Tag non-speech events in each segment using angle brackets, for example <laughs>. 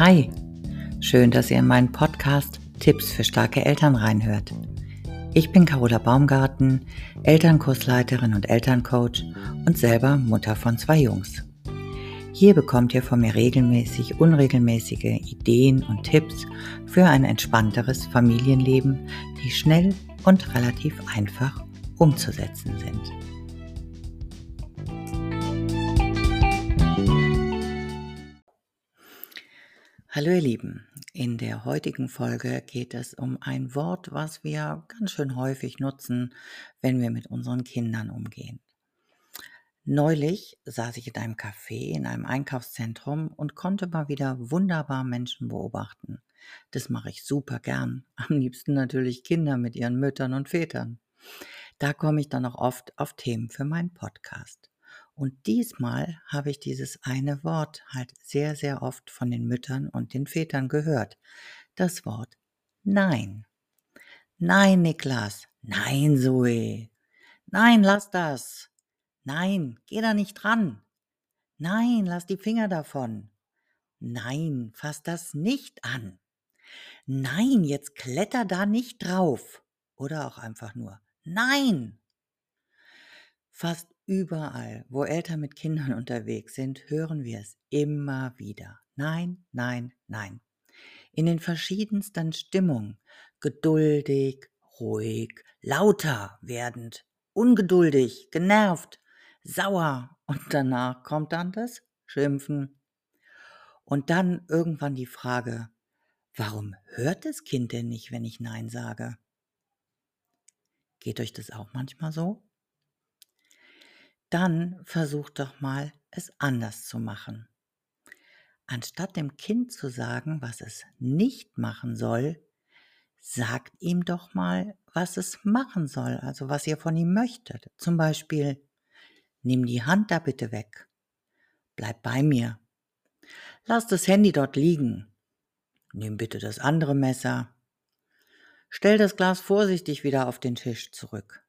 Hi, schön, dass ihr in meinen Podcast Tipps für starke Eltern reinhört. Ich bin Carola Baumgarten, Elternkursleiterin und Elterncoach und selber Mutter von zwei Jungs. Hier bekommt ihr von mir regelmäßig unregelmäßige Ideen und Tipps für ein entspannteres Familienleben, die schnell und relativ einfach umzusetzen sind. Hallo ihr Lieben, in der heutigen Folge geht es um ein Wort, was wir ganz schön häufig nutzen, wenn wir mit unseren Kindern umgehen. Neulich saß ich in einem Café in einem Einkaufszentrum und konnte mal wieder wunderbar Menschen beobachten. Das mache ich super gern. Am liebsten natürlich Kinder mit ihren Müttern und Vätern. Da komme ich dann auch oft auf Themen für meinen Podcast. Und diesmal habe ich dieses eine Wort halt sehr, sehr oft von den Müttern und den Vätern gehört. Das Wort Nein. Nein, Niklas. Nein, Zoe. Nein, lass das. Nein, geh da nicht dran. Nein, lass die Finger davon. Nein, fass das nicht an. Nein, jetzt kletter da nicht drauf. Oder auch einfach nur Nein. Fast Überall, wo Eltern mit Kindern unterwegs sind, hören wir es immer wieder. Nein, nein, nein. In den verschiedensten Stimmungen. Geduldig, ruhig, lauter werdend, ungeduldig, genervt, sauer und danach kommt dann das Schimpfen. Und dann irgendwann die Frage, warum hört das Kind denn nicht, wenn ich Nein sage? Geht euch das auch manchmal so? Dann versuch doch mal, es anders zu machen. Anstatt dem Kind zu sagen, was es nicht machen soll, sagt ihm doch mal, was es machen soll, also was ihr von ihm möchtet. Zum Beispiel, nimm die Hand da bitte weg. Bleib bei mir. Lass das Handy dort liegen. Nimm bitte das andere Messer. Stell das Glas vorsichtig wieder auf den Tisch zurück.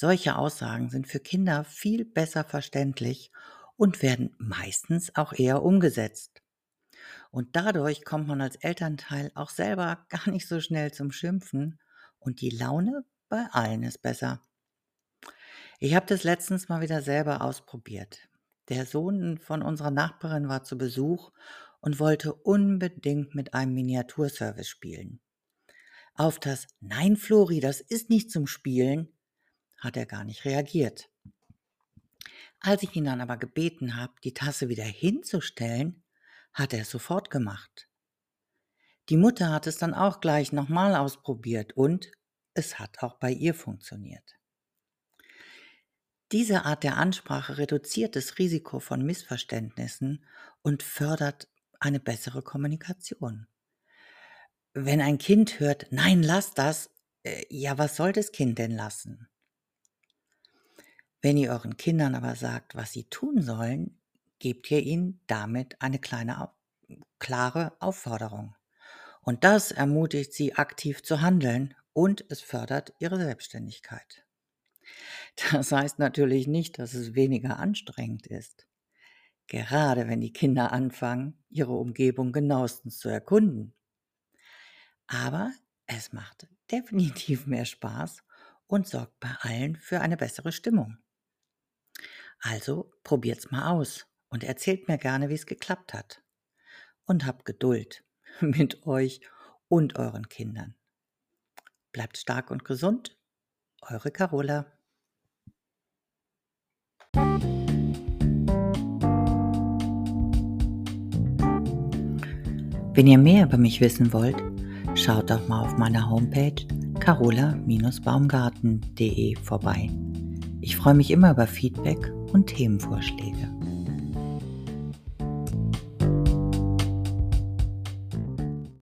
Solche Aussagen sind für Kinder viel besser verständlich und werden meistens auch eher umgesetzt. Und dadurch kommt man als Elternteil auch selber <laughs> gar nicht so schnell zum Schimpfen und die Laune bei allen ist besser. Ich habe das letztens mal wieder selber ausprobiert. Der Sohn von unserer Nachbarin war zu Besuch und wollte unbedingt mit einem Miniaturservice spielen. Auf das Nein, Flori, das ist nicht zum Spielen, hat er gar nicht reagiert. Als ich ihn dann aber gebeten habe, die Tasse wieder hinzustellen, hat er es sofort gemacht. Die Mutter hat es dann auch gleich nochmal ausprobiert und es hat auch bei ihr funktioniert. Diese Art der Ansprache reduziert das Risiko von Missverständnissen und fördert eine bessere Kommunikation. Wenn ein Kind hört, nein, lass das, äh, ja, was soll das Kind denn lassen? Wenn ihr euren Kindern aber sagt, was sie tun sollen, gebt ihr ihnen damit eine kleine, klare Aufforderung. Und das ermutigt sie aktiv zu handeln und es fördert ihre Selbstständigkeit. Das heißt natürlich nicht, dass es weniger anstrengend ist. Gerade wenn die Kinder anfangen, ihre Umgebung genauestens zu erkunden. Aber es macht definitiv mehr Spaß und sorgt bei allen für eine bessere Stimmung. Also probiert's mal aus und erzählt mir gerne, wie es geklappt hat. Und habt Geduld <laughs> mit euch und euren Kindern. Bleibt stark und gesund. Eure Carola. Wenn ihr mehr über mich wissen wollt, schaut doch mal auf meiner Homepage carola-baumgarten.de vorbei. Ich freue mich immer über Feedback und Themenvorschläge.